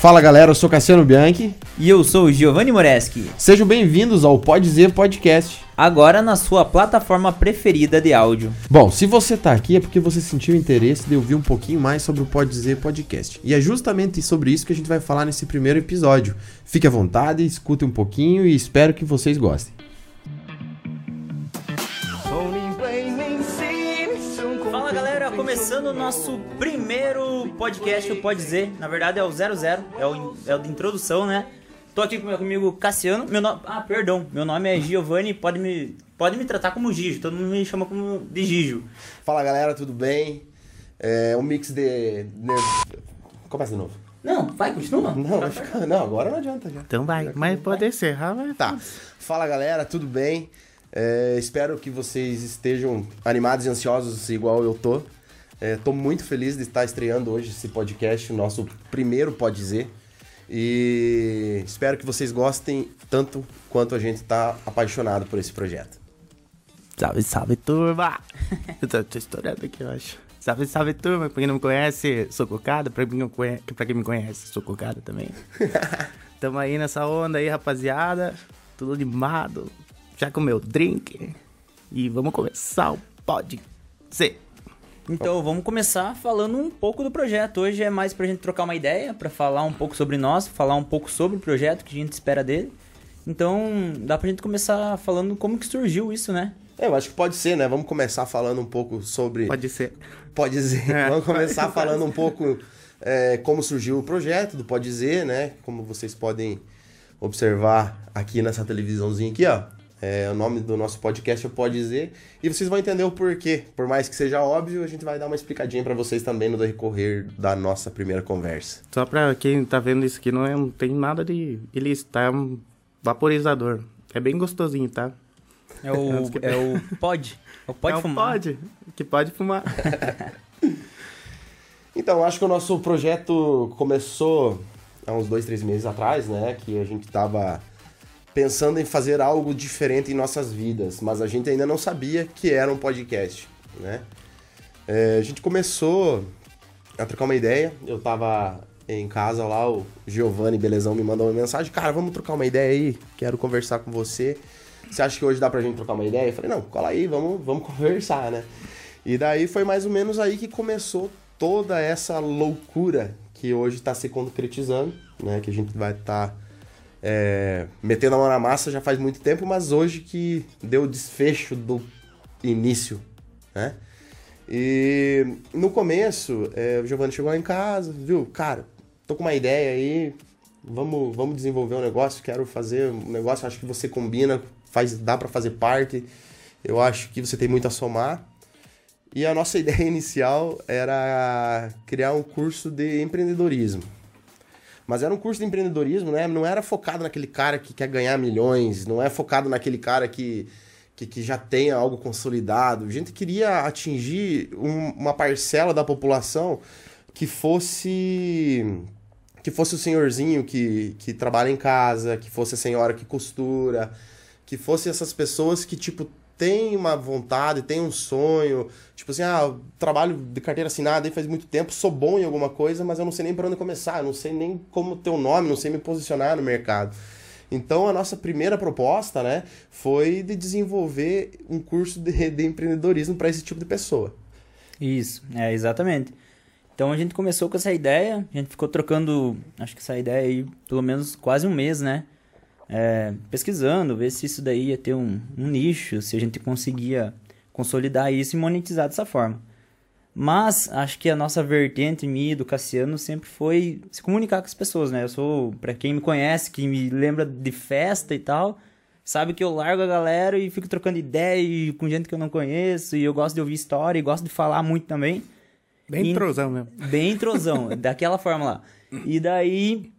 Fala galera, eu sou Cassiano Bianchi. E eu sou o Giovanni Moreschi. Sejam bem-vindos ao Pode Dizer Podcast. Agora na sua plataforma preferida de áudio. Bom, se você tá aqui é porque você sentiu interesse de ouvir um pouquinho mais sobre o Pode Dizer Podcast. E é justamente sobre isso que a gente vai falar nesse primeiro episódio. Fique à vontade, escute um pouquinho e espero que vocês gostem. Começando o nosso primeiro podcast, o Pode Dizer. Na verdade é o 00, é o, é o de introdução, né? Tô aqui com- comigo Cassiano. Meu nome, ah, perdão, meu nome é Giovanni, pode me, pode me tratar como Gijo, todo mundo me chama como de Gijo. Fala galera, tudo bem? É um mix de. Começa de novo. Não, vai, continua. Não, vai ficar- não, agora não adianta já. Então vai, mas pode encerrar, vai. Tá. Fala galera, tudo bem? É, espero que vocês estejam animados e ansiosos igual eu tô. É, tô muito feliz de estar estreando hoje esse podcast, o nosso primeiro Pode Dizer. E espero que vocês gostem tanto quanto a gente tá apaixonado por esse projeto. Salve, salve, turma! eu tô, tô estourando aqui, eu acho. Salve, salve, turma! Pra quem não me conhece, sou Cocada. Pra quem, não conhe... pra quem me conhece, sou Cocada também. Tamo aí nessa onda aí, rapaziada. Tudo animado. Já comeu drink. E vamos começar o Pode Ser. Então vamos começar falando um pouco do projeto. Hoje é mais pra gente trocar uma ideia, pra falar um pouco sobre nós, falar um pouco sobre o projeto que a gente espera dele. Então dá pra gente começar falando como que surgiu isso, né? É, eu acho que pode ser, né? Vamos começar falando um pouco sobre. Pode ser. Pode dizer. É. Vamos começar falando um pouco é, como surgiu o projeto do Pode Dizer, né? Como vocês podem observar aqui nessa televisãozinha aqui, ó. É, o nome do nosso podcast é Pode Dizer. E vocês vão entender o porquê. Por mais que seja óbvio, a gente vai dar uma explicadinha pra vocês também no decorrer da nossa primeira conversa. Só pra quem tá vendo isso aqui, não, é, não tem nada de ilícito, tá? É um vaporizador. É bem gostosinho, tá? É o, é o pode. É o pode É um fumar. Pode, que pode fumar. Então, acho que o nosso projeto começou há uns dois, três meses atrás, né? Que a gente tava pensando em fazer algo diferente em nossas vidas, mas a gente ainda não sabia que era um podcast, né? É, a gente começou a trocar uma ideia, eu tava em casa lá, o Giovanni Belezão me mandou uma mensagem, cara, vamos trocar uma ideia aí, quero conversar com você. Você acha que hoje dá pra gente trocar uma ideia? Eu falei, não, cola aí, vamos, vamos conversar, né? E daí foi mais ou menos aí que começou toda essa loucura que hoje está se concretizando, né? Que a gente vai estar metendo a mão na massa já faz muito tempo, mas hoje que deu o desfecho do início, né? E no começo, é, o Giovanni chegou lá em casa, viu? Cara, tô com uma ideia aí, vamos, vamos desenvolver um negócio, quero fazer um negócio, acho que você combina, faz, dá para fazer parte, eu acho que você tem muito a somar. E a nossa ideia inicial era criar um curso de empreendedorismo. Mas era um curso de empreendedorismo, né? Não era focado naquele cara que quer ganhar milhões, não é focado naquele cara que, que, que já tem algo consolidado. A gente queria atingir um- uma parcela da população que fosse que fosse o senhorzinho que, que trabalha em casa, que fosse a senhora que costura, que fosse essas pessoas que, tipo, tem uma vontade, tem um sonho, tipo assim, ah, trabalho de carteira assinada aí faz muito tempo, sou bom em alguma coisa, mas eu não sei nem por onde começar, eu não sei nem como ter um nome, não sei me posicionar no mercado. Então a nossa primeira proposta, né, foi de desenvolver um curso de, de empreendedorismo para esse tipo de pessoa. Isso, é, exatamente. Então a gente começou com essa ideia, a gente ficou trocando, acho que essa ideia aí, pelo menos quase um mês, né? É, pesquisando, ver se isso daí ia ter um, um nicho, se a gente conseguia consolidar isso e monetizar dessa forma. Mas acho que a nossa vertente, minha e do Cassiano, sempre foi se comunicar com as pessoas, né? Eu sou, pra quem me conhece, que me lembra de festa e tal, sabe que eu largo a galera e fico trocando ideia e com gente que eu não conheço, e eu gosto de ouvir história e gosto de falar muito também. Bem E- entrosão mesmo. Bem entrosão, daquela forma lá. E daí,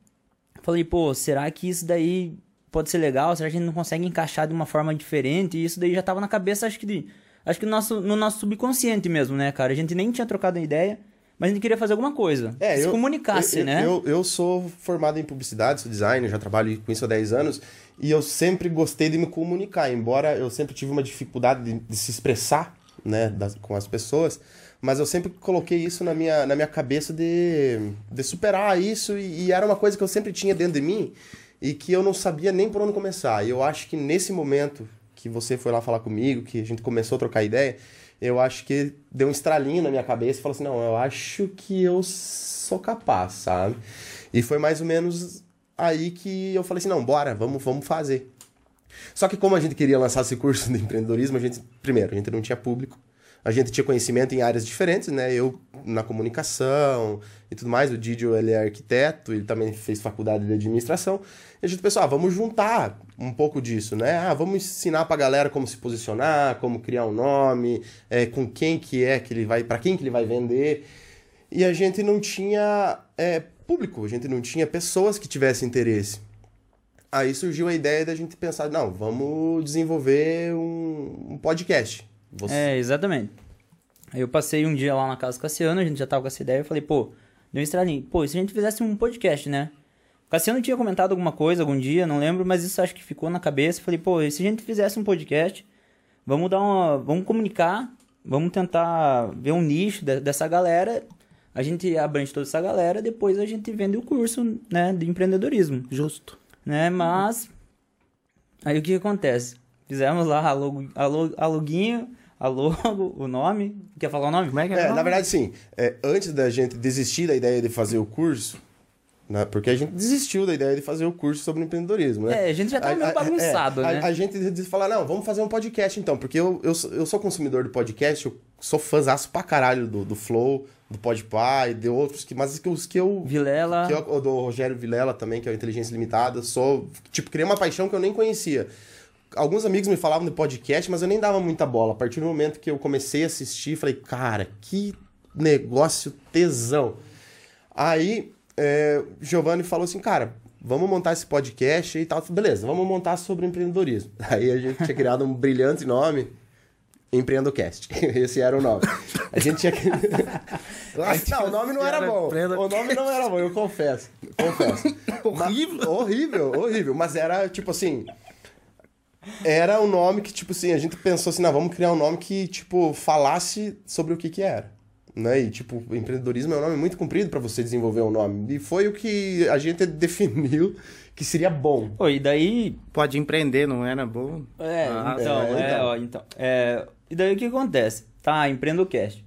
falei, pô, será que isso daí pode ser legal? Será que a gente não consegue encaixar de uma forma diferente? E isso daí já tava na cabeça, acho que de, acho que no nosso, no nosso subconsciente mesmo, né, cara? A gente nem tinha trocado a ideia, mas a gente queria fazer alguma coisa. que se comunicasse, É, eu, né? Eu, eu sou formado em publicidade, sou designer, já trabalho com isso há 10 anos, e eu sempre gostei de me comunicar, embora eu sempre tive uma dificuldade de, de se expressar, né, das- com as pessoas, mas eu sempre coloquei isso na minha, na minha cabeça de, de superar isso e, e era uma coisa que eu sempre tinha dentro de mim e que eu não sabia nem por onde começar. E eu acho que nesse momento que você foi lá falar comigo, que a gente começou a trocar ideia, eu acho que deu um estralinho na minha cabeça e falou assim: não, eu acho que eu sou capaz, sabe? E foi mais ou menos aí que eu falei assim: não, bora, vamos, vamos fazer. Só que como a gente queria lançar esse curso de empreendedorismo, a gente, primeiro, a gente não tinha público, a gente tinha conhecimento em áreas diferentes, né? Eu na comunicação e tudo mais, o Didio ele é arquiteto, ele também fez faculdade de administração. E a gente pensou, ah, vamos juntar um pouco disso, né? Ah, vamos ensinar pra galera como se posicionar, como criar um nome, é, com quem que é que ele vai, para quem que ele vai vender. E a gente não tinha é, público, a gente não tinha pessoas que tivessem interesse. Aí surgiu a ideia da gente pensar, não, vamos desenvolver um, um podcast. Você... É, exatamente. Aí eu passei um dia lá na casa do Cassiano, a gente já tava com essa ideia, eu falei, pô, deu um estralinho. Pô, e se a gente fizesse um podcast, né? O Cassiano tinha comentado alguma coisa algum dia, não lembro, mas isso acho que ficou na cabeça. Eu falei, pô, e se a gente fizesse um podcast, vamos dar uma. Vamos comunicar, vamos tentar ver um nicho de, dessa galera. A gente abrange toda essa galera, depois a gente vende o curso, né, de empreendedorismo. Justo. Né, mas. Aí o que acontece? Fizemos lá a loguinho, a logo, o nome. Quer falar o nome? Como é que é? é na verdade, sim. É, antes da gente desistir da ideia de fazer o curso, né, porque a gente desistiu da ideia de fazer o curso sobre empreendedorismo, né? É, a gente já tá meio bagunçado, é, né? A, a gente disse falar, não, vamos fazer um podcast então, porque eu, eu, eu sou consumidor de podcast, eu sou fãzaço pra caralho do, do Flow, do Podpah e de outros, que, mas os que eu... Vilela. Que eu, do Rogério Vilela também, que é o Inteligência Limitada, sou... Tipo, criei uma paixão que eu nem conhecia alguns amigos me falavam de podcast, mas eu nem dava muita bola. A partir do momento que eu comecei a assistir, falei, cara, que negócio tesão. Aí, é, Giovanni falou assim, cara, vamos montar esse podcast e tal. Beleza, vamos montar sobre empreendedorismo. Aí a gente tinha criado um brilhante nome, Empreendocast. Esse era o nome. A gente tinha não, o nome não era bom. O nome não era bom, eu confesso. Confesso. horrível. Mas, horrível, horrível. Mas era, tipo assim era um nome que, tipo assim, a gente pensou assim, não, vamos criar um nome que, tipo, falasse sobre o que que era. Né? E, tipo, empreendedorismo é um nome muito comprido para você desenvolver um nome. E foi o que a gente definiu que seria bom. Pô, e daí... Pode empreender, não era bom? É, ah, então, é, é, então. Ó, então é, e daí o que acontece? Tá, Empreendocast.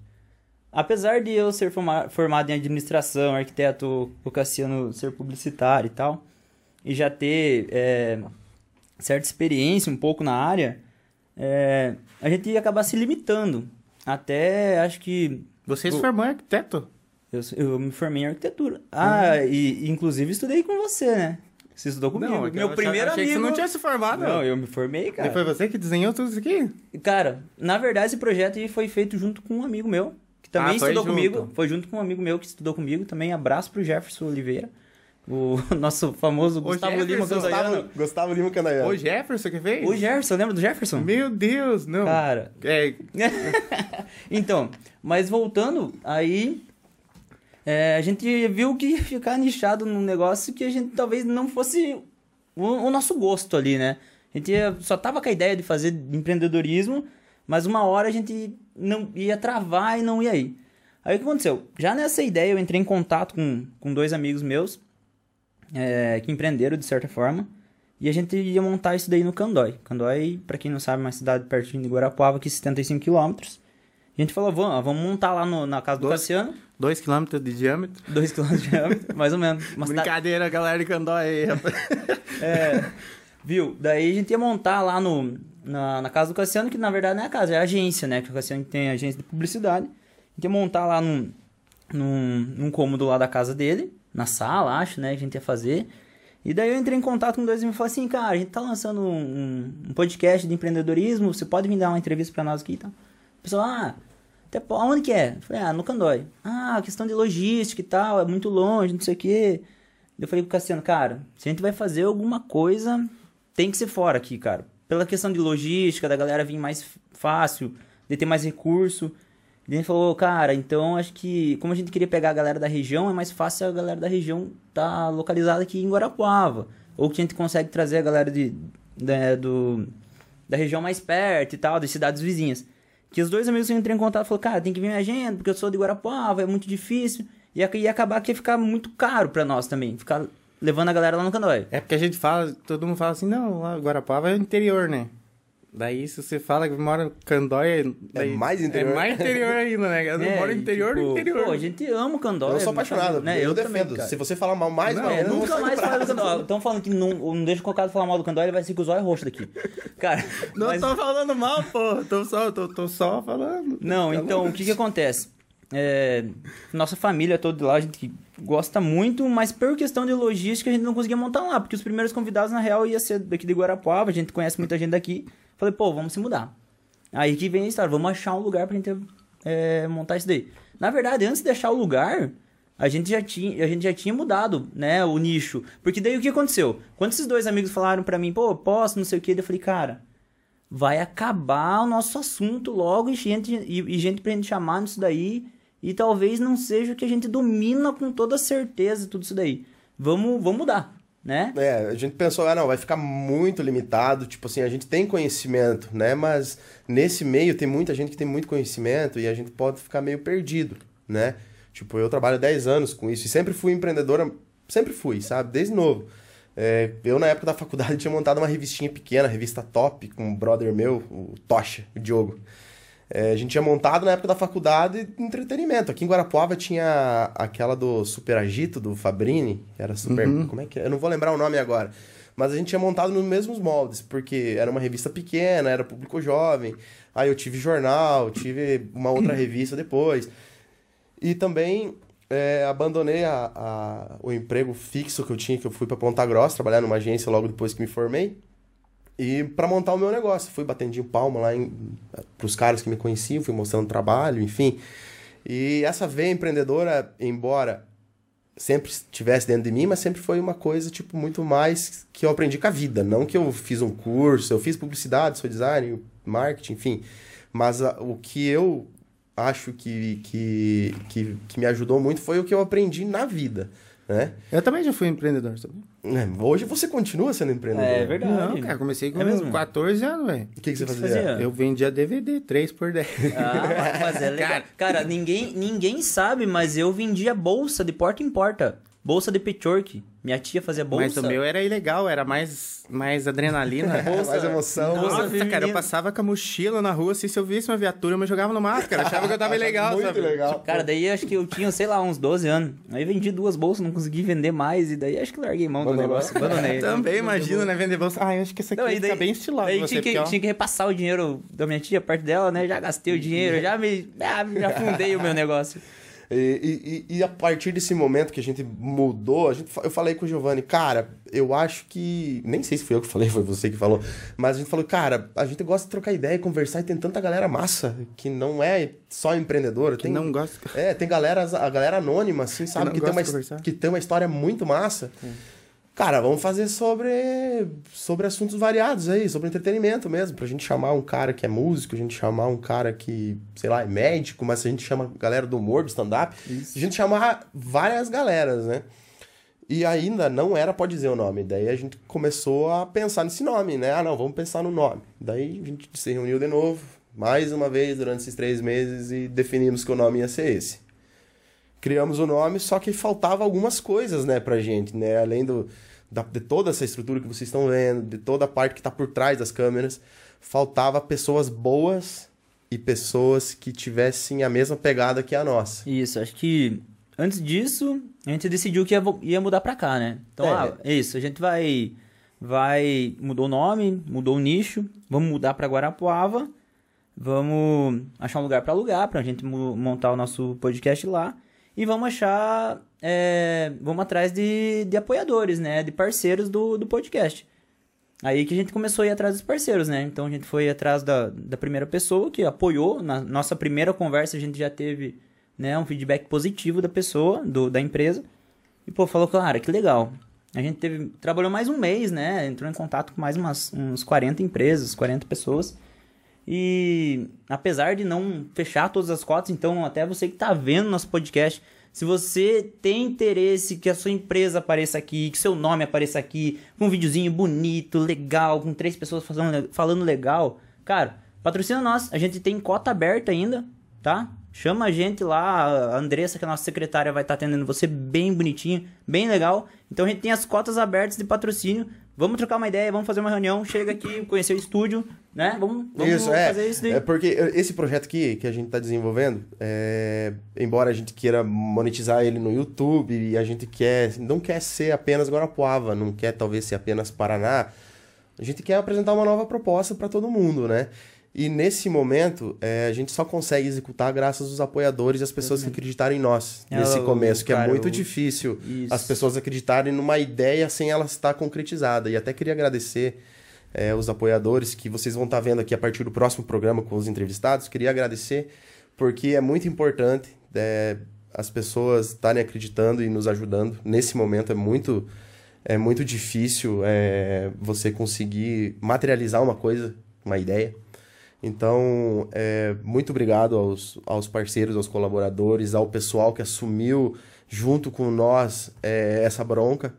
Apesar de eu ser formado em administração, arquiteto, o Cassiano ser publicitário e tal, e já ter... É, certa experiência um pouco na área, é, a gente ia acabar se limitando. Até acho que. Você se formou em arquiteto? Eu, eu me formei em arquitetura. Ah, uhum. e inclusive estudei com você, né? Você estudou comigo. Não, Meu primeiro achei amigo. Que você não tinha se formado. Não, eu me formei, cara. E foi você que desenhou tudo isso aqui? Cara, na verdade, esse projeto foi feito junto com um amigo meu, que também ah, estudou junto. comigo. Foi junto com um amigo meu que estudou comigo também. Abraço pro Jefferson Oliveira. O nosso famoso o Gustavo Jefferson, Lima Candanhano. Gustavo, Gustavo Lima. O Jefferson que fez? O Jefferson, lembra do Jefferson? Meu Deus, não. Cara. É. então, mas voltando, aí é, a gente viu que ia ficar nichado num negócio que a gente talvez não fosse o, o nosso gosto ali, né? A gente ia, só tava com a ideia de fazer empreendedorismo, mas uma hora a gente não ia travar e não ia ir. Aí o que aconteceu? Já nessa ideia eu entrei em contato com, com dois amigos meus é, que empreenderam de certa forma. E a gente ia montar isso daí no Candói. Candói, para quem não sabe, é uma cidade pertinho de Guarapuava, aqui 75 quilômetros. A gente falou, vamos, vamos montar lá no, na casa do Cassiano. 2 km de diâmetro? 2 km de diâmetro, mais ou menos. Uma Brincadeira, cidade... galera de Candói aí, rapaz. é, viu? Daí a gente ia montar lá no, na, na casa do Cassiano, que na verdade não é a casa, é a agência, né? Que o Cassiano tem agência de publicidade. A gente ia montar lá num, num, num cômodo lá da casa dele na sala, acho, né? A gente ia fazer. E daí eu entrei em contato com dois e me falou assim, cara, a gente tá lançando um, um, podcast de empreendedorismo, você pode vir dar uma entrevista para nós aqui e tal. O pessoal, ah, até, aonde que é? Eu falei, ah, no Candói. Ah, questão de logística e tal, é muito longe, não sei o quê. Eu falei pro Cassiano, cara, se a gente vai fazer alguma coisa, tem que ser fora aqui, cara. Pela questão de logística, da galera vir mais fácil, de ter mais recurso. E ele falou, cara, então acho que como a gente queria pegar a galera da região, é mais fácil a galera da região tá localizada aqui em Guarapuava. Ou que a gente consegue trazer a galera de, da, do, da região mais perto e tal, das cidades vizinhas. Que os dois amigos que eu entrei em contato falaram, cara, tem que vir minha agenda, porque eu sou de Guarapuava, é muito difícil. E ia acabar que ia ficar muito caro pra nós também, ficar levando a galera lá no Candói. É porque a gente fala, todo mundo fala assim, não, lá Guarapava é interior, né? Daí se você fala que mora no Candói... daí- mais interior. É mais interior ainda, né? Eu É, moro no interior tipo, do interior. Pô, a gente ama o Candói. Eu sou é apaixonado, né? eu, Eu, defendo. também. Se você falar mal mais Não, uma É, nunca mais fala do bravo. Candói. Estão falando que não, não deixa o Cocado falar mal do Candói, ele vai ser com os olhos roxos daqui. Cara, Não mas- tô falando mal, pô. Tô só, tô, tô só falando. Não, então, o que que acontece? É, nossa família toda lá, a gente gosta muito, mas por questão de logística a gente não conseguia montar lá, porque os primeiros convidados, na real, ia ser daqui de Guarapuava, a gente conhece muita gente daqui. Falei, pô, vamos se mudar. Aí que vem a história, vamos achar um lugar pra gente é, montar isso daí. Na verdade, antes de achar o lugar, a gente já tinha, a gente já tinha mudado, né, o nicho. Porque daí o que aconteceu? Quando esses dois amigos falaram pra mim, pô, posso, não sei o que, eu falei, cara, vai acabar o nosso assunto logo e gente, e, e gente pra gente chamar nisso daí. E talvez não seja o que a gente domina com toda certeza, tudo isso daí. Vamos, vamos mudar, né? É, a gente pensou, ah, não, vai ficar muito limitado. Tipo assim, a gente tem conhecimento, né? Mas nesse meio tem muita gente que tem muito conhecimento e a gente pode ficar meio perdido, né? Tipo, eu trabalho 10 anos com isso e sempre fui empreendedora, sempre fui, sabe? Desde novo. É, eu, na época da faculdade, tinha montado uma revistinha pequena, revista top, com um brother meu, o Tocha, o Diogo. É, a gente tinha montado na época da faculdade entretenimento. Aqui em Guarapuava tinha aquela do Super Agito, do Fabrini, que era super. Como é que é? Eu não vou lembrar o nome agora. Mas a gente tinha montado nos mesmos moldes, porque era uma revista pequena, era público jovem. Aí eu tive jornal, tive uma outra revista depois. E também é, abandonei a, a- o emprego fixo que eu tinha, que eu fui para Ponta Grossa, trabalhar numa agência logo depois que me formei. E para montar o meu negócio, fui batendo palma lá para os caras que me conheciam, fui mostrando trabalho, enfim. E essa veia empreendedora, embora sempre estivesse dentro de mim, mas sempre foi uma coisa tipo muito mais que eu aprendi com a vida, não que eu fiz um curso, eu fiz publicidade, sou design, marketing, enfim. Mas a- o que eu acho que, que, que, que me ajudou muito foi o que eu aprendi na vida, né? Eu também já fui empreendedor, sabe? É, Hoje você continua sendo empreendedor. É verdade. Não, cara, comecei com É mesmo? 14 anos, velho. O que, que você fazia? Eu vendia DVD, 3 por 10. Ah, mas é legal. Cara. Cara, ninguém, ninguém sabe, mas eu vendia bolsa de porta em porta. Bolsa de petchwork. Minha tia fazia bolsa. Mas o meu era ilegal, era mais, mais adrenalina. Bolsa- Mais emoção. Nossa, feminina. cara, eu passava com a mochila na rua, assim, se eu visse uma viatura, eu me jogava no mato, cara. Achava que eu tava ilegal, Muito sabe? legal. Cara, daí acho que eu tinha, sei lá, uns 12 anos. Aí vendi duas bolsas, não consegui vender mais. E daí acho que larguei mão do negócio. Abandonei. Também, imagina, né, vender bolsa. Ah, eu acho que isso aqui Não, e daí, ficar bem estilado daí você, tinha, que, tinha que repassar o dinheiro da minha tia perto dela, né? Já gastei o dinheiro, já me. Já, já fundei o meu negócio. E, e- e a partir desse momento que a gente mudou, a gente, eu falei com o Giovanni, cara, eu acho que. Nem sei se foi eu que falei, foi você que falou. Mas a gente falou, cara, a gente gosta de trocar ideia, conversar e tem tanta galera massa que não é só empreendedora. que tem, não gosta. É, tem galera, a galera anônima, assim, sabe? não Que, tem uma, que tem uma história muito massa. Cara, vamos fazer sobre, sobre assuntos variados aí, sobre entretenimento mesmo. Pra gente chamar um cara que é músico, a gente chamar um cara que, sei lá, é médico, mas a gente chama galera do humor, do stand-up. A gente chamar várias galeras, né? E ainda não era pode dizer o nome. Daí a gente começou a pensar nesse nome, né? Ah, não, vamos pensar no nome. Daí a gente se reuniu de novo, mais uma vez durante esses três meses e definimos que o nome ia ser esse criamos o nome, só que faltava algumas coisas, né, pra gente, né? Além do, da- de toda essa estrutura que vocês estão vendo, de toda a parte que tá por trás das câmeras, faltava pessoas boas e pessoas que tivessem a mesma pegada que a nossa. Isso, acho que antes disso, a gente decidiu que ia, ia mudar pra cá, né? Então, É. ah, é isso, a gente vai. Vai. Mudou o nome, mudou o nicho, vamos mudar pra Guarapuava, vamos achar um lugar pra alugar, pra gente montar o nosso podcast lá. E vamos achar. é, vamos atrás de, de apoiadores, né? De parceiros do, do podcast. Aí que a gente começou a ir atrás dos parceiros, né? Então a gente foi atrás da, da primeira pessoa que apoiou. Na nossa primeira conversa a gente já teve né, um feedback positivo da pessoa, do, da empresa. E, pô, falou, cara, que legal. A gente teve, trabalhou mais um mês, né? Entrou em contato com mais umas, uns 40 empresas, 40 pessoas. E apesar de não fechar todas as cotas, então até você que tá vendo nosso podcast, se você tem interesse que a sua empresa apareça aqui, que seu nome apareça aqui, com um videozinho bonito, legal, com três pessoas falando, legal, cara, patrocina nós. A gente tem cota aberta ainda, tá? Chama a gente lá, a Andressa, que é a nossa secretária, vai estar atendendo você bem bonitinho, bem legal. Então a gente tem as cotas abertas de patrocínio. Vamos trocar uma ideia, vamos fazer uma reunião, chega aqui, conhecer o estúdio, né? Vamos, vamos isso, é, fazer isso daí. É porque esse projeto aqui que a gente está desenvolvendo, é, embora a gente queira monetizar ele no YouTube e a gente quer, não quer ser apenas Guarapuava, não quer talvez ser apenas Paraná, a gente quer apresentar uma nova proposta para todo mundo, né? E nesse momento, é, a gente só consegue executar graças aos apoiadores e às pessoas que acreditaram em nós É, nesse começo, que cara, é muito o- difícil Isso. as pessoas acreditarem numa ideia sem ela estar concretizada. E até queria agradecer é, os apoiadores que vocês vão estar vendo aqui a partir do próximo programa com os entrevistados. Queria agradecer porque é muito importante é, as pessoas estarem acreditando e nos ajudando. Nesse momento é muito, é muito difícil é, você conseguir materializar uma coisa, uma ideia. Então, é, muito obrigado aos, aos parceiros, aos colaboradores, ao pessoal que assumiu junto com nós é, essa bronca,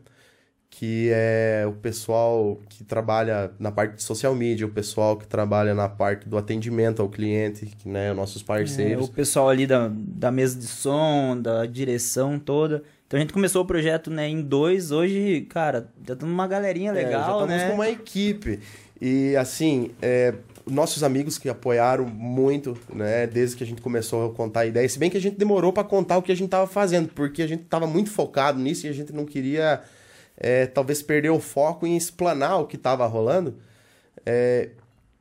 que é o pessoal que trabalha na parte de social media, o pessoal que trabalha na parte do atendimento ao cliente, que, né, nossos É, parceiros. o pessoal ali da, da mesa de som, da direção toda. Então a gente começou o projeto né, em dois. Hoje, cara, já estamos uma galerinha É, já legal, estamos né? com uma equipe. E assim, é, nossos amigos que apoiaram muito, né, desde que a gente começou a contar a ideia, se bem que a gente demorou para contar o que a gente estava fazendo, porque a gente estava muito focado nisso e a gente não queria é, talvez perder o foco em explanar o que estava rolando. É,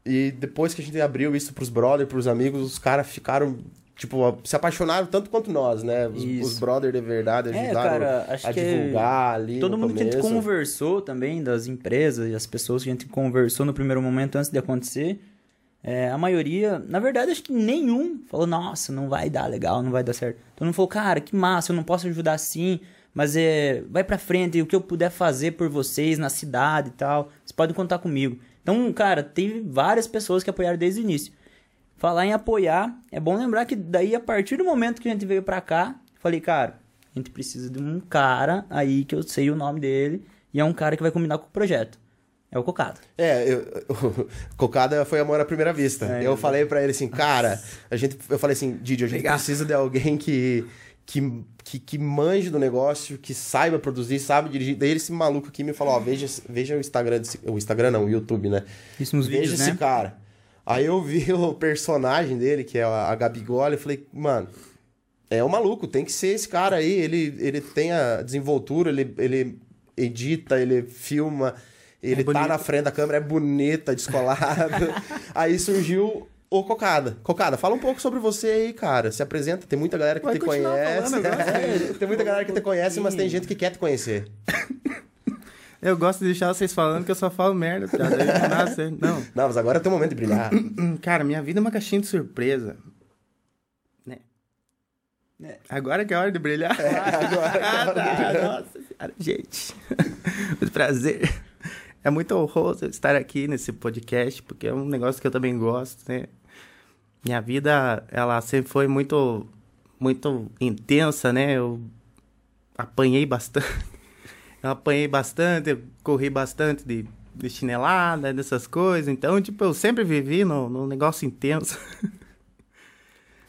e depois que a gente abriu isso pros brothers, pros amigos, os caras ficaram tipo se apaixonaram tanto quanto nós, né? Os, Isso. os brothers de verdade É, ajudaram cara, acho a divulgar ali Todo mundo que a gente começo. conversou também, das empresas e as pessoas que a gente conversou no primeiro momento antes de acontecer, é, a maioria, na verdade, acho que nenhum falou, nossa, não vai dar legal, não vai dar certo. Todo mundo falou, cara, que massa, eu não posso ajudar assim, mas é, vai pra frente, o que eu puder fazer por vocês na cidade e tal, vocês podem contar comigo. Então, cara, teve várias pessoas que apoiaram desde o início. Falar em apoiar, é bom lembrar que daí, a partir do momento que a gente veio pra cá, falei, cara, a gente precisa de um cara aí que eu sei o nome dele, e é um cara que vai combinar com o projeto. É o Cocado. É, eu, Cocada foi amor à primeira vista. É, eu eu- falei pra ele assim, cara, a gente, eu falei assim, Didi, a gente Legal. precisa de alguém que, que, que, que manje do negócio, que saiba produzir, sabe dirigir. Daí esse maluco aqui me falou, ó, veja, veja o Instagram, desse, o Instagram não, o YouTube, né? Isso nos veja vídeos, esse né? cara. Aí eu vi o personagem dele, que é a, Gabigola, e falei, mano, é o maluco, tem que ser esse cara aí. Ele, ele tem a desenvoltura, ele, ele edita, ele filma, ele tá bonito. na frente da câmera, é bonita, descolado. aí surgiu o Cocada. Cocada, fala um pouco sobre você aí, cara. Se apresenta, tem muita galera que Vai te conhece. falando agora. É, tem muita galera que te conhece, mas tem gente que quer te conhecer. Eu gosto de deixar vocês falando que eu só falo merda, tá? Não. Não. Mas agora é teu momento de brilhar. Cara, minha vida é uma caixinha de surpresa. Né? É. Agora que é hora de brilhar. ah, tá. Nossa senhora, gente. Muito prazer. É muito honroso estar aqui nesse podcast, porque é um negócio que eu também gosto, né? Minha vida, ela sempre foi muito, muito intensa, né? Eu apanhei bastante. Eu apanhei bastante, eu corri bastante de, de chinelada, dessas coisas. Então, tipo, eu sempre vivi no, no negócio intenso.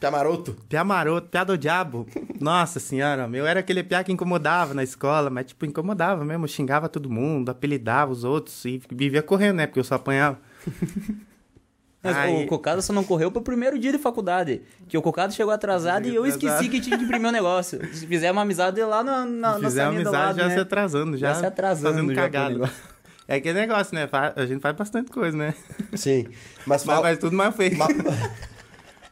Pia maroto. Piá maroto, piá do diabo. Nossa senhora, meu, era aquele piá que incomodava na escola, mas, tipo, incomodava mesmo. Xingava todo mundo, apelidava os outros e vivia correndo, né? Porque eu só apanhava. Mas Aí- o Cocado só não correu pro primeiro dia de faculdade. Que o Cocado chegou atrasado e eu Atrasado. esqueci que tinha que imprimir o negócio. Se fizer uma amizade lá na, na, na do amizade lado, já né? se atrasando, já, Já se atrasando fazendo já pro cagada. negócio. É aquele negócio, né? A gente faz bastante coisa, né? Sim. Mas Mas faz tudo mais feio. ma-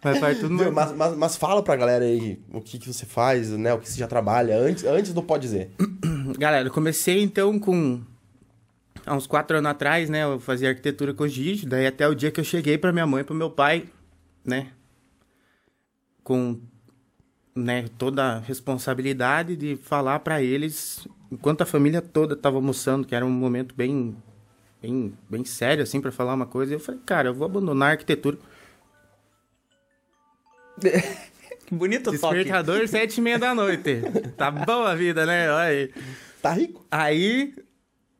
Mas faz tudo mais mas, mas, mas fala pra galera aí o que, que você faz, né? O que você já trabalha antes, antes do Pode Dizer. Galera, eu comecei então com. Há uns quatro anos atrás, né? Eu fazia arquitetura com o Gigi, daí até o dia que eu cheguei pra minha mãe e pro meu pai, né? Com né, toda a responsabilidade de falar pra eles, enquanto a família toda tava almoçando, que era um momento bem. Bem, bem sério, assim, pra falar uma coisa. Eu falei, cara, eu vou abandonar a arquitetura. Que bonito o toque. Despertador, sete e meia da noite. Tá boa a vida, né? Olha aí. Tá rico? Aí,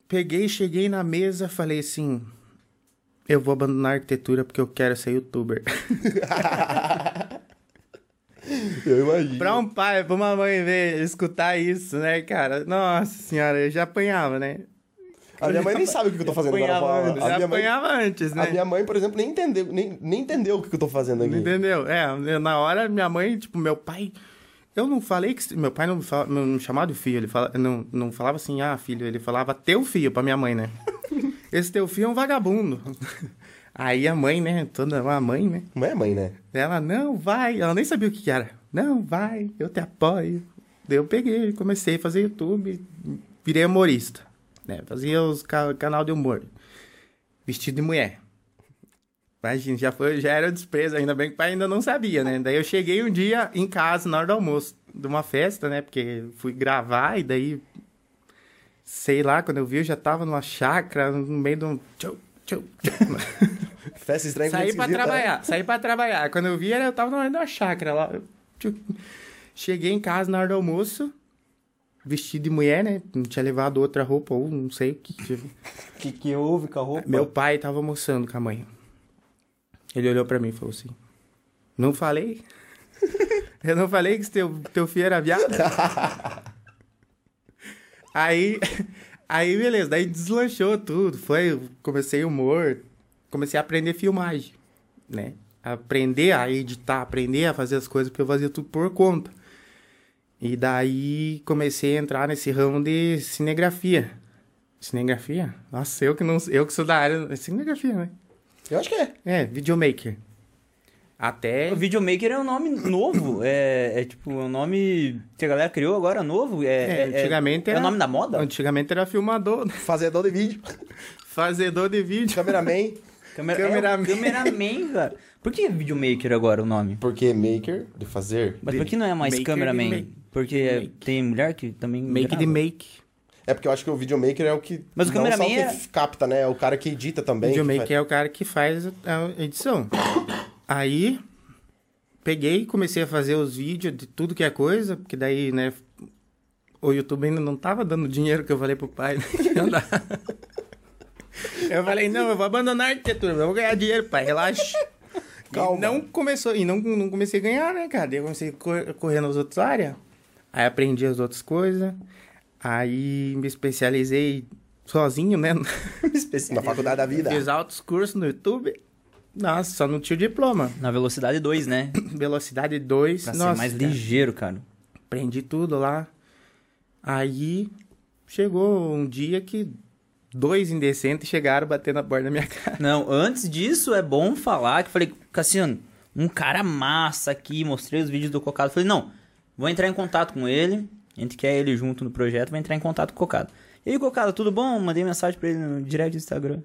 peguei, cheguei na mesa, falei assim: eu vou abandonar a arquitetura porque eu quero ser youtuber. Eu imagino. pra um pai, pra uma mãe ver, escutar isso, né, cara? Nossa senhora, eu já apanhava, né? A minha mãe nem sabe o que eu tô fazendo agora. apanhava, A minha mãe, apanhava antes, né? a minha mãe, por exemplo, nem entendeu, nem, nem entendeu o que eu tô fazendo aqui. Entendeu? É, na hora, minha mãe, tipo, meu pai. Eu não falei que. Meu pai não, fala, não me chamava de filho, ele fala, não, não falava assim, ah, filho, ele falava teu filho pra minha mãe, né? Esse teu filho é um vagabundo. Aí a mãe, né? Toda uma mãe, né? Não é mãe, né? Ela, não, vai. Ela nem sabia o que que era. Não, vai, eu te apoio. Daí eu peguei, comecei a fazer YouTube, virei humorista. Né? Fazia os ca canal de humor. Vestido de mulher. Imagina, já, foi, já era desprezo, ainda bem que o pai ainda não sabia, né? Daí eu cheguei um dia em casa, na hora do almoço, de uma festa, né? Porque fui gravar e daí, sei lá, quando eu vi, eu já tava numa chácara, no meio de um... Tchau, tchau, tchau. Festa estranha Saí pra né? trabalhar, saí pra trabalhar. Quando eu vi, eu tava na hora da chácara lá. Cheguei em casa na hora do almoço, vestido de mulher, né? Não tinha levado outra roupa, ou não sei o que. O que, que houve com a roupa? Meu pai tava almoçando com a mãe. Ele olhou pra mim e falou assim: Não falei? Eu não falei que teu, teu filho era viado? aí, aí, beleza, daí deslanchou tudo. Foi, comecei humor, comecei a aprender filmagem, né? Aprender a editar, aprender a fazer as coisas, porque eu fazia tudo por conta. E daí comecei a entrar nesse ramo de cinegrafia. Cinegrafia? Nossa, eu que não eu que sou da área. É cinegrafia, né? Eu acho que é. É, videomaker. Até. O Videomaker é um nome novo. É, é tipo, é um nome que a galera criou agora novo. É, É, é- antigamente é, era. o nome da moda? Antigamente era filmador, Fazedor de vídeo. fazedor de vídeo. Cameraman. Câmera, Cameraman. É, cameraman, cara. Por que Videomaker agora o nome? Porque maker, de fazer. Mas De- por que não é mais cameraman? Porque Make. tem mulher que também. Make grava. de make. É porque eu acho que o videomaker é o que. Mas o não só cameraman que é- capta, né? É o cara que edita também. que Videomaker faz- é o cara que faz a edição. Aí, peguei e comecei a fazer os vídeos de tudo que é coisa, porque daí, né, o YouTube ainda não tava dando dinheiro que eu falei pro pai. né, que eu falei, não, eu vou abandonar a arquitetura, eu vou ganhar dinheiro, pai, relaxa. Calma. E não começou, e não, não comecei a ganhar, né, cara? Daí eu comecei a cor- correr nas outras áreas. Aí aprendi as outras coisas. Aí me especializei sozinho, né? Na faculdade da vida. Fiz altos cursos no YouTube. Nossa, só não tinha o diploma. Na velocidade 2, né? Velocidade 2. Pra Nossa, ser mais cara, ligeiro, cara. aprendi tudo lá. Aí chegou um dia que dois indecentes chegaram batendo na porta da minha casa. Não, antes disso é bom falar que eu falei, Cassiano, um cara massa aqui, mostrei os vídeos do Cocado. Falei, não, vou entrar em contato com ele. A gente quer ele junto no projeto, vai entrar em contato com o Cocado. E aí, Cocado, tudo bom? Mandei mensagem pra ele no direct do Instagram.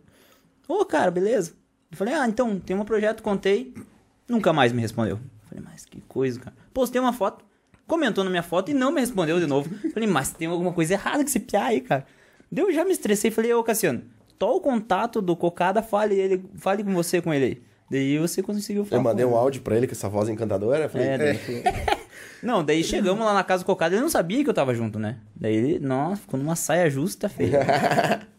Ô, cara, beleza? Eu falei, ah, então, tem um projeto, contei. Nunca mais me respondeu. Falei, mas que coisa, cara. Postei uma foto, comentou na minha foto e não me respondeu de novo. Falei, mas tem alguma coisa errada com esse piá aí, cara. Daí eu já me estressei falei, ô Cassiano, tô o contato do Cocada, fale, ele, fale com você com ele aí. Daí você conseguiu falar. Eu mandei um áudio pra ele com essa voz encantadora. eu Falei, É, daí falou- Não, daí chegamos lá na casa do Cocada, ele não sabia que eu tava junto, né? Daí ele, nossa, ficou numa saia justa feia.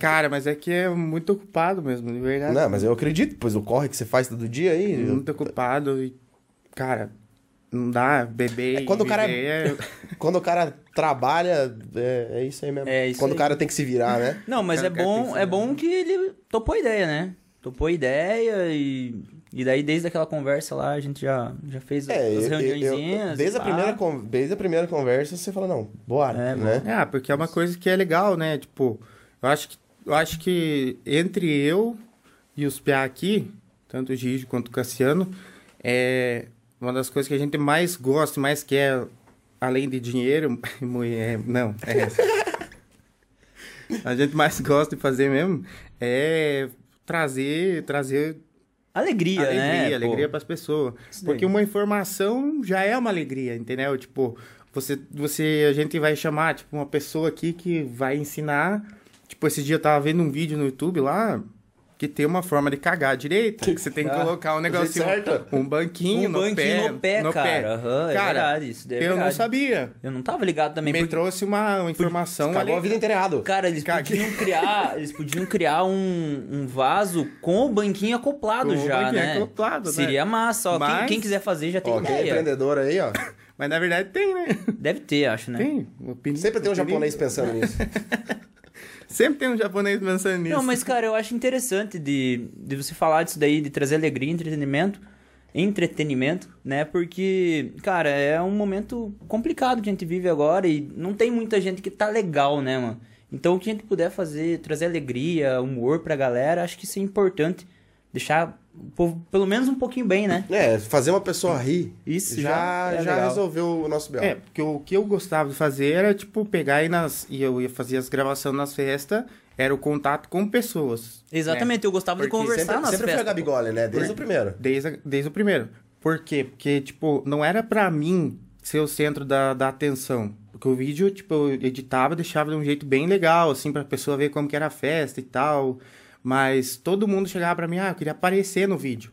Cara, mas é que é muito ocupado mesmo, de verdade. Não, mas eu acredito, pois o corre que você faz todo dia aí. Muito ocupado e, cara, não dá beber. É quando o cara- viver é- Quando o cara trabalha, é, é isso aí mesmo. É isso Quando aí. o cara tem que se virar, né? Não, mas é que bom, é bom que ele topou a ideia, né? Topou a ideia e, e daí desde aquela conversa lá a gente já, já fez É, as eu- reuniõezinhas. eu- desde, a primeira, desde a primeira conversa você fala, não, bora, É, né? Ah, porque é uma coisa que é legal, né? Tipo, eu acho que, eu acho que entre eu e os Piá aqui, tanto o Gigi quanto o Cassiano, é uma das coisas que a gente mais gosta, e mais quer, além de dinheiro, mulher, não, é. a gente mais gosta de fazer mesmo é trazer, trazer Alegria, alegria, né? alegria para as pessoas. Isso Porque daí. uma informação já é uma alegria, entendeu? Tipo, você, você, a gente vai chamar, tipo, uma pessoa aqui que vai ensinar. Tipo, esse dia eu tava vendo um vídeo no YouTube lá, que tem uma forma de cagar direita. Que você tem que Ah, colocar um negocinho, um banquinho, Um no, banquinho pé, no pé, cara. Aham, é verdade, isso daí é eu não verdade. sabia. Eu não tava ligado também. Me porque- trouxe uma, uma informação ali. Cagou a vida inteira errado. Cara, eles Caguei. podiam criar, eles podiam criar um, um vaso com o banquinho acoplado Com o já, banquinho né? acoplado, né? Seria massa, ó. Quem- Mas- Quem, quiser fazer já tem Ó, quem é ideia. empreendedor aí, ó. Mas na verdade tem, né? Deve ter, acho, né? Tem. Sempre tem um japonês pensando nisso. Sempre tem um japonês pensando nisso. Não, mas, cara, eu acho interessante de, de você falar disso daí, de trazer alegria, entretenimento, entretenimento, né? Porque, cara, é um momento complicado que a gente vive agora e não tem muita gente que tá legal, né, mano? Então, o que a gente puder fazer, trazer alegria, humor pra galera, acho que isso é importante. Deixar pelo menos um pouquinho bem, né? É, fazer uma pessoa rir. Isso já, já é já legal. resolveu o nosso B.O. É, porque o que eu gostava de fazer era, tipo, pegar e nas. E eu ia fazer as gravações nas festas, era o contato com pessoas. Exatamente, eu gostava de Porque conversar Sempre, nas sempre foi a festas. Gabigole, né? Desde o primeiro. né? Desde, desde o primeiro. Por quê? Porque, tipo, não era pra mim ser o centro da, da atenção. Porque o vídeo, tipo, eu editava, deixava de um jeito bem legal, assim, pra pessoa ver como que era a festa e tal. Mas todo mundo chegava pra mim, ah, eu queria aparecer no vídeo.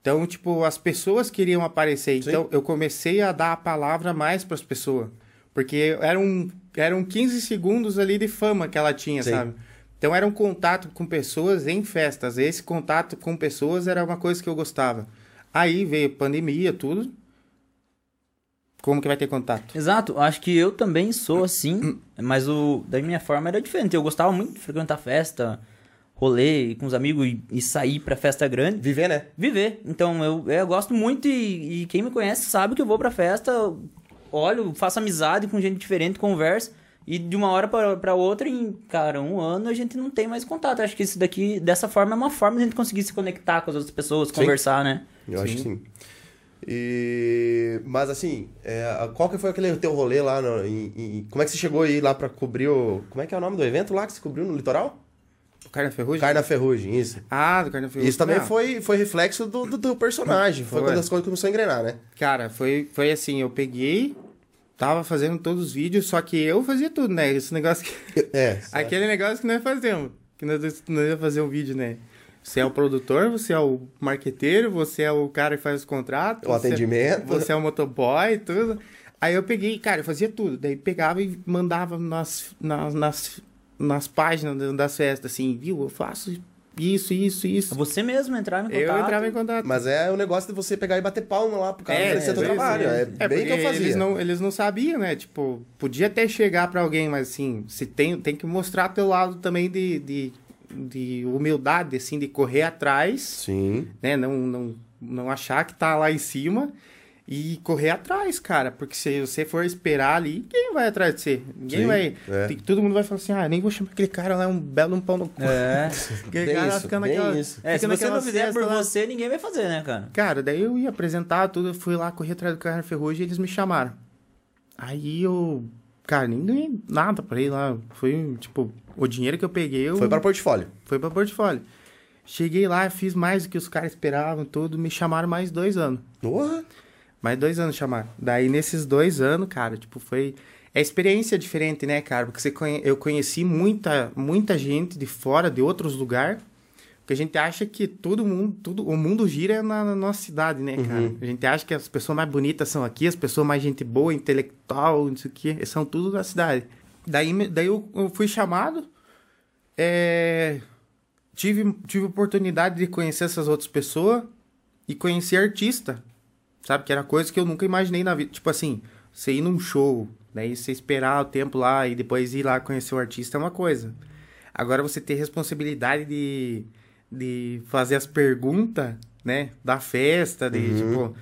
Então, tipo, as pessoas queriam aparecer. Sim. Então, eu comecei a dar a palavra mais pras pessoas. Porque eram, eram 15 segundos ali de fama que ela tinha, Sim. sabe? Então, era um contato com pessoas em festas. Esse contato com pessoas era uma coisa que eu gostava. Aí veio pandemia, tudo. Como que vai ter contato? Exato, acho que eu também sou assim, mas o da minha forma era diferente. Eu gostava muito de frequentar festa, rolê com os amigos e, e sair pra festa grande. Viver, né? Viver. Então eu, eu gosto muito e, e quem me conhece sabe que eu vou pra festa, olho, faço amizade com gente diferente, converso. E de uma hora pra, pra outra, em, cara, um ano a gente não tem mais contato. Acho que isso daqui, dessa forma, é uma forma de a gente conseguir se conectar com as outras pessoas, conversar, né? Eu acho que sim. E... Mas assim, é, qual que foi aquele teu rolê lá? No, em- em- como é que você chegou aí lá pra cobrir o... Como é que é o nome do evento lá que você cobriu no litoral? O Carne Ferrugem? Carne Ferrugem, isso. Ah, do Carne Ferrugem. Isso também Ah, foi, foi reflexo do, do teu personagem. Foi, Foi. quando as coisas começaram a engrenar, né? Cara, foi, foi assim, eu peguei, tava fazendo todos os vídeos, só que eu fazia tudo, né? Esse negócio que... É. Aquele negócio que nós fazemos, que nós, nós ia fazer um vídeo, né? Você é o produtor, você é o marqueteiro, você é o cara que faz os contratos. O você- atendimento. Você é o motoboy, tudo. Aí eu peguei, cara, eu fazia tudo. Daí pegava e mandava nas, nas, nas, nas páginas das festas, assim, viu? Eu faço isso, isso, isso. Você mesmo entrar em contato. Eu entrava em contato. Mas é o negócio de você pegar e bater palma lá pro cara É, oferecer teu é, trabalho. É, é bem porque que eu fazia. Eles não, eles não sabiam, né? Tipo, podia até chegar pra alguém, mas assim, se tem, tem que mostrar teu lado também de, de, de humildade, assim, de correr atrás, Sim. né? Não, não, não achar que tá lá em cima e correr atrás, cara. Porque se você for esperar ali, quem vai atrás de você? Ninguém Sim, vai. é. tem- todo mundo vai falar assim, ah, nem vou chamar aquele cara lá, um belo um pão no cu. É. Aquele cara isso, fica bem naquela- isso. É, se você não fizer por lá. você, ninguém vai fazer, né, cara? Cara, daí eu ia apresentar tudo, eu fui lá, corri atrás do Carne Ferrugem e eles me chamaram. Aí eu, cara, nem ganhei nada pra ir lá. Foi, tipo, o dinheiro que eu peguei, eu... Foi para portfólio. foi pra portfólio. Cheguei lá, fiz mais do que os caras esperavam, tudo, me chamaram mais dois anos. Porra. Mais dois anos chamaram. Daí, nesses dois anos, cara, tipo, foi... É experiência diferente, né, cara? Porque você conhe... eu conheci muita, muita gente de fora, de outros lugares. Porque a gente acha que todo mundo, tudo, o mundo gira na, na nossa cidade, né, cara? A gente acha que as pessoas mais bonitas são aqui, as pessoas mais gente boa, intelectual, não sei o quê, são tudo da cidade. Daí, daí eu, eu fui chamado, é, tive, tive oportunidade de conhecer essas outras pessoas e conhecer artista, sabe? Que era coisa que eu nunca imaginei na vida. Tipo assim, você ir num show, daí você esperar o tempo lá e depois ir lá conhecer o artista é uma coisa. Agora você ter responsabilidade de, de fazer as perguntas, né? Da festa, de tipo.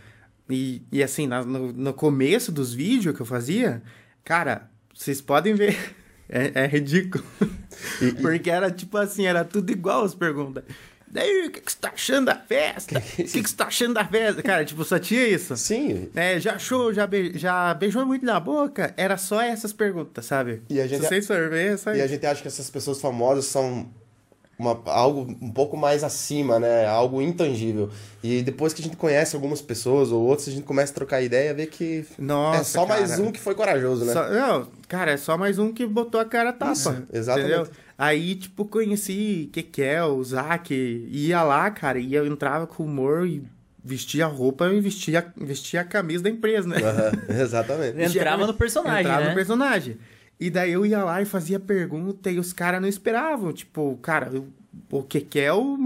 E, e assim, na- no, no começo dos vídeos que eu fazia, cara, vocês podem ver. É, é ridículo. Porque era tipo assim, era tudo igual as perguntas. Daí, o que, que você tá achando da festa? O que, que você tá achando da festa? Cara, tipo, só tinha isso. Sim. É, já achou, já, be- já beijou muito na boca? Era só essas perguntas, sabe? E a gente- Se vocês forem ver, é só E a gente acha que essas pessoas famosas são uma, algo um pouco mais acima, né? Algo intangível. E depois que a gente conhece algumas pessoas ou outras, a gente começa a trocar ideia, ver que Nossa, é só cara. mais um que foi corajoso, né? Só- não, cara, é só mais um que botou a cara a tapa. Isso, exatamente. entendeu? Aí, tipo, conheci Kekel, o Zac, ia lá, cara, e eu entrava com humor e vestia a roupa e vestia, vestia a camisa da empresa, né? Aham, exatamente. Entrava no personagem, Entrava né? no personagem. E daí eu ia lá e fazia pergunta e os caras não esperavam. Tipo, cara, eu- o Kekel,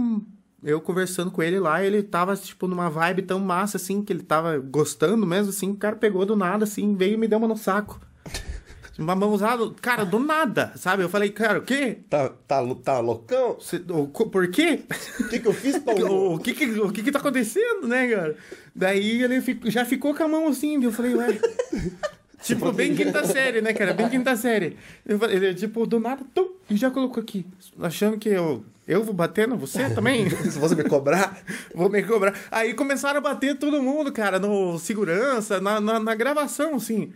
eu conversando com ele lá, ele tava, tipo, numa vibe tão massa, assim, que ele tava gostando mesmo, assim, o cara pegou do nada, assim, veio e me deu uma no saco. Uma mãozada, cara, do nada, sabe? Eu falei, cara, o quê? Tá, tá, tá loucão? Você- o por quê? O que, que eu fiz, Paulo? O que que, o que que tá acontecendo, né, cara? Daí ele fico- já ficou com a mão assim, eu falei, ué... tipo, bem quinta série, né, cara? Bem quinta série. Eu falei, ele, tipo, do nada, tum, e já colocou aqui. Achando que eu, eu vou bater no você também? Se você me cobrar, vou me cobrar. Aí começaram a bater todo mundo, cara, no segurança, na, na, na gravação, assim.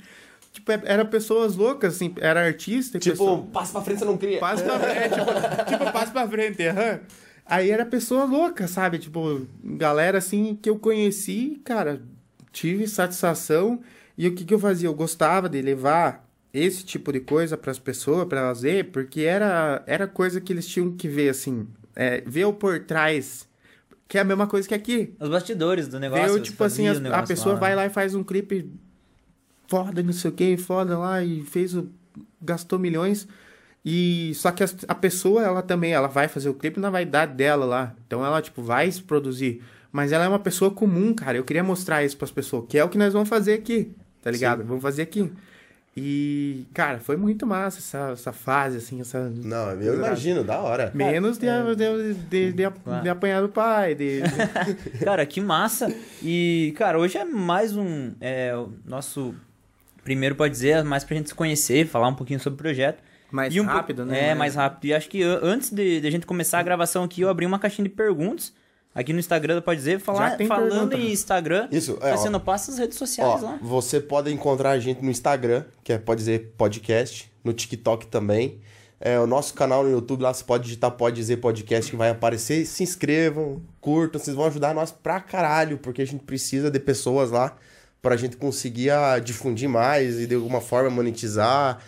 Tipo, é- era pessoas loucas, assim, era artista tipo, pessoa- passa pra frente, você não cria. Passa pra frente, tipo, tipo, passa pra frente, aham. Aí era pessoa louca, sabe? Tipo, galera assim que eu conheci, cara, tive satisfação. E o que, que eu fazia? Eu gostava de levar esse tipo de coisa pras pessoas, pra elas ver, porque era, era coisa que eles tinham que ver, assim, é, ver o por trás, que é a mesma coisa que aqui. Os bastidores do negócio. Ver, tipo assim, as- a negócio pessoa lá, vai né? lá e faz um clipe foda, não sei o que, foda lá, e fez o. gastou milhões. E só que as- a, pessoa, ela também, ela vai fazer o clipe na vaidade dela lá. Então ela, tipo, vai se produzir. Mas ela é uma pessoa comum, cara. Eu queria mostrar isso pras pessoas, que é o que nós vamos fazer aqui, tá ligado? Vamos fazer aqui. E, cara, foi muito massa essa, essa fase, assim, essa. Não, eu imagino, da hora. Menos de, de, de, de, de apanhar do pai, de, Cara, que massa. E, cara, hoje é mais um. É, o nosso. Primeiro, pode dizer, mais pra gente se conhecer, falar um pouquinho sobre o projeto. mais E um po- rápido, né? É, mais rápido. E acho que an- antes de, de a gente começar a gravação aqui, eu abri uma caixinha de perguntas. Aqui no Instagram, pode dizer. Falar, falando pergunta. em Instagram, Isso, é, ó. você não passa as redes sociais Ó, lá. você pode encontrar a gente no Instagram, que é pode dizer podcast, no TikTok também. É, o nosso canal no YouTube lá, você pode digitar Pode Dizer Podcast que vai aparecer. Se inscrevam, curtam, vocês vão ajudar nós pra caralho, porque a gente precisa de pessoas lá pra gente conseguir ah, difundir mais e de alguma forma monetizar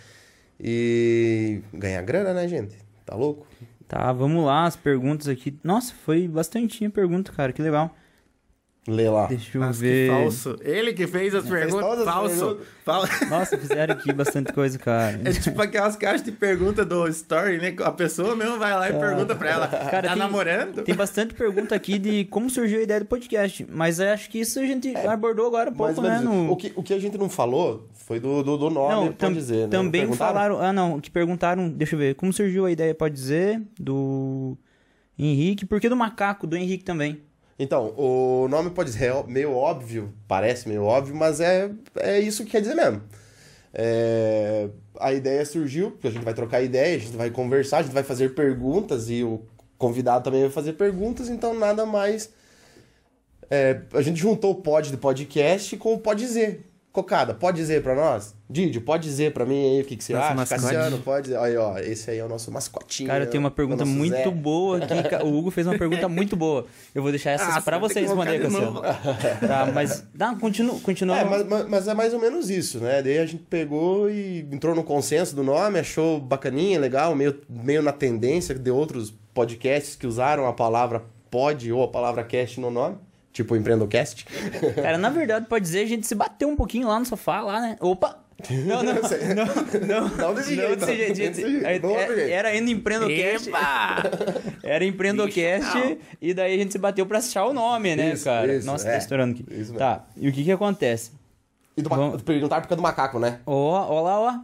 e ganhar grana, né, gente? Tá louco? Tá, vamos lá, as perguntas aqui. Nossa, foi bastantinha pergunta, cara, que legal. Lê lá. Deixa eu Mas que ver. falso. Ele que fez as perguntas. todas as Falso. perguntas. Fal- Nossa, fizeram aqui bastante coisa, cara. É tipo aquelas caixas de pergunta do Story, né? A pessoa mesmo vai lá e pergunta pra ela. Cara, tá tem- namorando? Tem bastante pergunta aqui de como surgiu a ideia do podcast. Mas eu acho que isso a gente abordou agora Mais pouco, ou né? No... O, que, o que a gente não falou foi do, do, do nome, Não, pode tam- dizer. né? também falaram. Ah, não, que perguntaram. Deixa eu ver. Como surgiu a ideia, pode dizer? Do Henrique. Por que do macaco? Do Henrique também. Então, o nome pode ser meio óbvio, parece meio óbvio, mas é, é isso que quer dizer mesmo. É, a ideia surgiu, porque a gente vai trocar ideia, a gente vai conversar, a gente vai fazer perguntas e o convidado também vai fazer perguntas, então nada mais. é, a gente juntou o pod do podcast com o pode dizer. Cocada, pode dizer pra nós? Didio, pode dizer pra mim aí o que, que você Nosso acha? mascote. Cassiano, pode dizer. Aí, ó, esse aí é o nosso mascotinho. Cara, tem uma pergunta é nosso muito Zé. boa aqui. O Hugo fez uma pergunta muito boa. Eu vou deixar essa Ah, pra você responder, Cassiano. Tá, mas. Dá, continua. continua. É, mas, mas- mas é mais ou menos isso, né? Daí a gente pegou e entrou no consenso do nome, achou bacaninha, legal, meio, meio na tendência de outros podcasts que usaram a palavra pod ou a palavra cast no nome, tipo o Empreendocast. Cara, na verdade, pode dizer, a gente se bateu um pouquinho lá no sofá, lá, né? Opa! Não, não, não, não, Não desse não jeito, desse não. jeito, gente. Desse jeito, É- jeito. Era ainda Empreendocast. Era Empreendocast, e daí a gente se bateu pra achar o nome, né, Isso, cara? isso, Nossa, é. tá estourando aqui. Isso mesmo. Tá, e o que que acontece? E do ma- Vamos- perguntar por causa do macaco, né? Ó, ó lá, ó.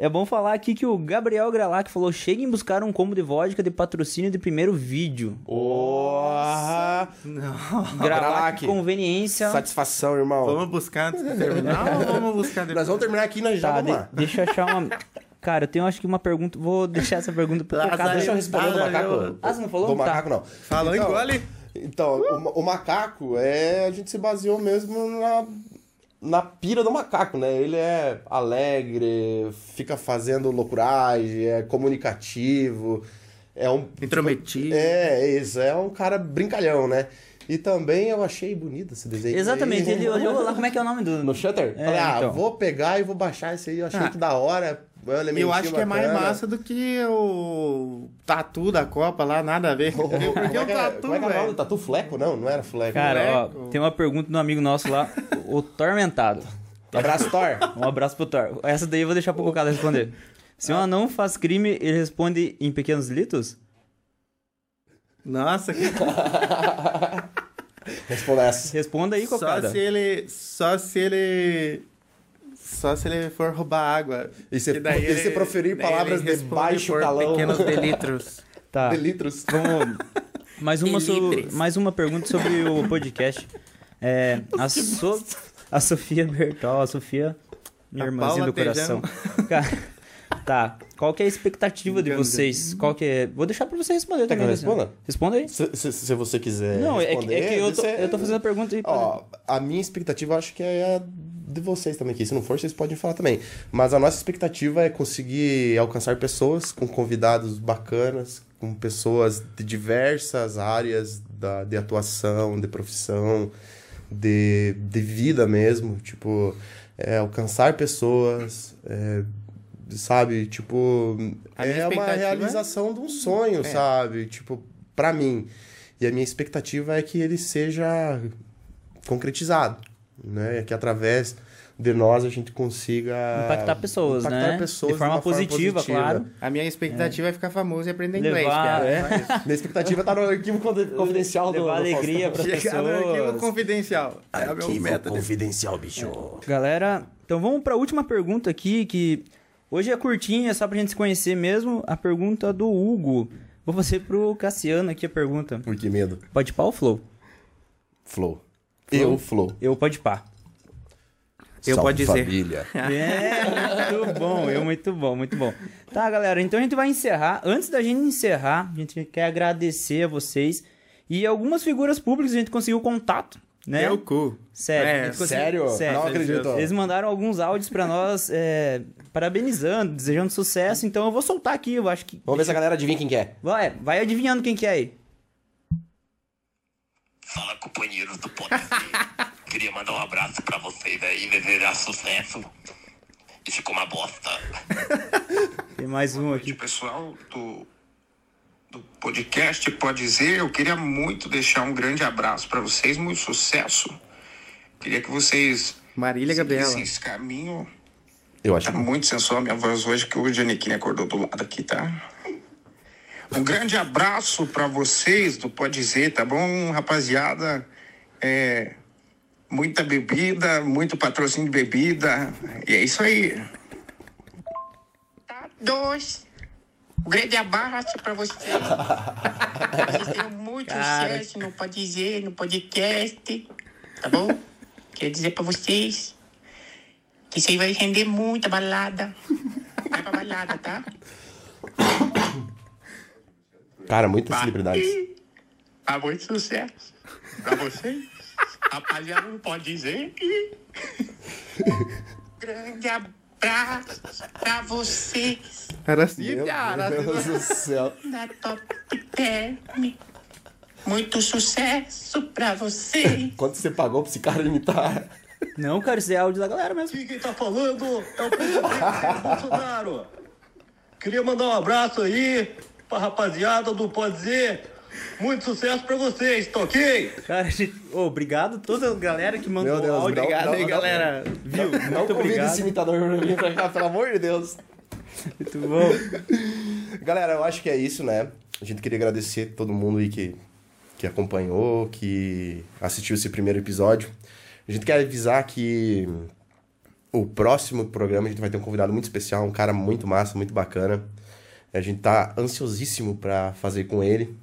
É bom falar aqui que o Gabriel Gralac falou: cheguem buscar um combo de vodka de patrocínio de primeiro vídeo. Porra! Gralac, Gralac. conveniência. Satisfação, irmão. Vamos buscar antes de terminar ou vamos buscar depois? Nós vamos terminar aqui já Tá, vamos de- lá. deixa eu achar uma. Cara, eu tenho acho que uma pergunta. Vou deixar essa pergunta pro Ah, Cocada. Deixa eu responder do Ah, macaco. Ah, você não falou? Do Tá. macaco, não. Falou, Então, engole. Então, o, o macaco é. A gente se baseou mesmo na, na pira do macaco, né? Ele é alegre, fica fazendo loucuragem, é comunicativo. é um. Intrometido. É, isso, é um cara brincalhão, né? E também eu achei bonito esse desenho. Exatamente, ele olhou lá como é que é o nome do. No Shutter? É, Falei, ah, então. vou pegar e vou baixar esse aí. Eu achei Ah. que da hora. Um Eu acho que é mais massa do que o tatu da Copa lá, nada a ver. Como Porque é o que é- tatu, como é que é o nome? velho. Tatu fleco? Não, não era fleco. Cara, ó, tem uma pergunta de um amigo nosso lá, o Tormentado. Abraço, Thor. Um abraço pro Thor. Essa daí eu vou deixar pro Cocada responder. Se um anão faz crime, ele responde em pequenos delitos? Nossa, que... Responda essa. Responda aí, só Cocada. se ele. Só se ele. Só se ele for roubar água. E se- daí e se proferir daí palavras ele de baixo por calão. pequenos delitros. Tá, De litros. vamos... Mais uma, so- mais uma pergunta sobre o podcast. É, a, so... a Sofia Bertol, a Sofia, minha A irmãzinha Paula do coração. Cara, tá, qual que é a expectativa de vocês? Qual que é... Vou deixar pra você responder Quer também. Luciano. responda? Responda aí. Se, se- se você quiser. Não, é que, é que eu, tô, você- eu tô fazendo a pergunta aí. pra- Ó, a minha expectativa eu acho que é a de vocês também aqui. Se não for, vocês podem falar também. Mas a nossa expectativa é conseguir alcançar pessoas com convidados bacanas, com pessoas de diversas áreas da, de atuação, de profissão, de, de vida mesmo. Tipo, é, alcançar pessoas, é, sabe? Tipo, A é uma é- realização de um sonho, sabe? Tipo, pra mim. E a minha expectativa é que ele seja concretizado, né? Que através de nós a gente consiga Impactar pessoas, impactar né? pessoas De forma uma positiva, claro. A minha expectativa é, ficar famoso e aprender inglês, Levar, cara. é. Minha expectativa tá no arquivo confidencial do Levar do alegria para Chegar no arquivo pessoas. confidencial. É a minha meta. confidencial, bicho. Galera, então vamos pra última pergunta aqui, que hoje é curtinha, só pra gente se conhecer mesmo. A pergunta do Hugo. Vou fazer pro Cassiano aqui a pergunta. Por que medo? Pode pá ou flow? Flow. Eu, Flow. Eu pode pá. Eu Salve, pode dizer. família. É, muito bom, eu muito bom, muito bom. Tá, galera, então a gente vai encerrar. Antes da gente encerrar, a gente quer agradecer a vocês. E algumas figuras públicas a gente conseguiu contato, né? Meu cu. Sério. É, conseguiu- sério? Sério. Não acredito. Eles mandaram alguns áudios pra nós, é, parabenizando, desejando sucesso. Então eu vou soltar aqui, eu acho que. Vamos ver se a galera adivinha quem que é. Vai, vai adivinhando quem que é aí. Fala, companheiros do Ser. Queria mandar um abraço pra vocês aí, desejar sucesso. E ficou uma bosta. Tem mais um aqui. pessoal do, do podcast Pode Dizer. Eu queria muito deixar um grande abraço para vocês, muito sucesso. Queria que vocês Marília seguissem Gabriela. esse caminho. Eu acho Tá muito sensual a minha voz hoje, que o Giannichini acordou do lado aqui, tá? Um grande abraço para vocês do Pode Dizer, tá bom, rapaziada? É, muita bebida, muito patrocínio de bebida. E é isso aí. Tá dois. Um grande abraço para vocês. Vocês tenham muito Cara. sucesso no Pode Dizer, no podcast. Tá bom? Queria dizer para vocês que isso aí vai render muita balada. Vai pra balada, tá? Cara, muitas celebridades. Tá muito sucesso pra vocês. Rapaziada, não pode dizer. Grande abraço pra vocês Era assim, Meu cara. Deus do céu. da Top Term. Muito sucesso pra vocês. Quanto você pagou pra esse cara imitar? Não, cara, isso é áudio da galera mesmo. Quem tá falando é o presidente Bolsonaro. Queria mandar um abraço aí pra rapaziada do Pode Dizer. Muito sucesso pra vocês, ok? Cara, gente, ô, obrigado a toda a galera que mandou Meu Deus, áudio. não- Obrigado não- aí, não- galera. Viu? Não Muito convida obrigado. esse imitador pra vir pra cá, pelo amor de Deus. Muito bom. Galera, eu acho que é isso, né? A gente queria agradecer todo mundo aí que, que acompanhou, que assistiu esse primeiro episódio. A gente quer avisar que o próximo programa a gente vai ter um convidado muito especial, um cara muito massa, muito bacana. A gente tá ansiosíssimo pra fazer com ele.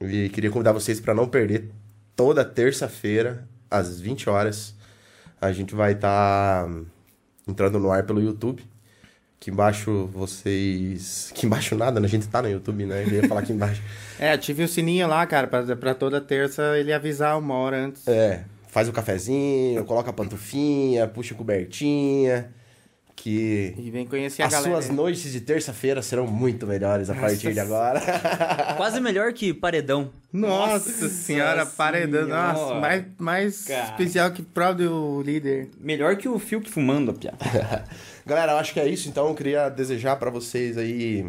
E queria convidar vocês pra não perder toda terça-feira, às 20 horas. A gente vai estar entrando no ar pelo YouTube. Aqui embaixo vocês. Aqui embaixo nada, né? A gente tá no YouTube, né? Eu ia falar aqui embaixo. É, ative o sininho lá, cara, pra, pra toda terça ele avisar uma hora antes. É, faz o cafezinho, coloca a pantufinha, puxa a cobertinha. Que E vem conhecer a as galera. suas noites de terça-feira serão muito melhores a partir de agora. Quase melhor que paredão. Nossa, senhora, paredão. Nossa, mais, mais Cara. especial que próprio líder. Melhor que o Fiuk fumando, Pia. Galera, eu acho que é isso, então eu queria desejar pra vocês aí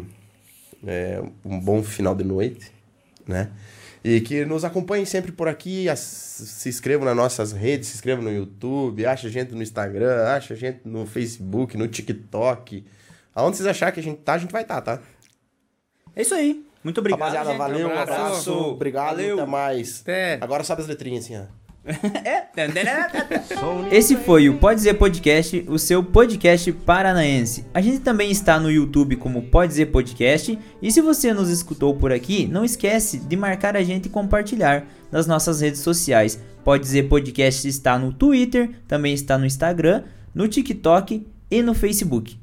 é, um bom final de noite, né? E que nos acompanhem sempre por aqui, se inscrevam nas nossas redes, se inscrevam no YouTube, acha a gente no Instagram, acha a gente no Facebook, no TikTok. Aonde vocês acharem que a gente tá, a gente vai estar, tá? É isso aí. Muito obrigado. Rapaziada, gente. valeu, um abraço. abraço, obrigado, Valeu. até mais. Até. Agora sobe as letrinhas assim, ó. Esse foi o Pode Dizer Podcast, o seu podcast paranaense. A gente também está no YouTube como Pode Dizer Podcast. E se você nos escutou por aqui, não esquece de marcar a gente e compartilhar nas nossas redes sociais. Pode Dizer Podcast está no Twitter, também está no Instagram, no TikTok e no Facebook.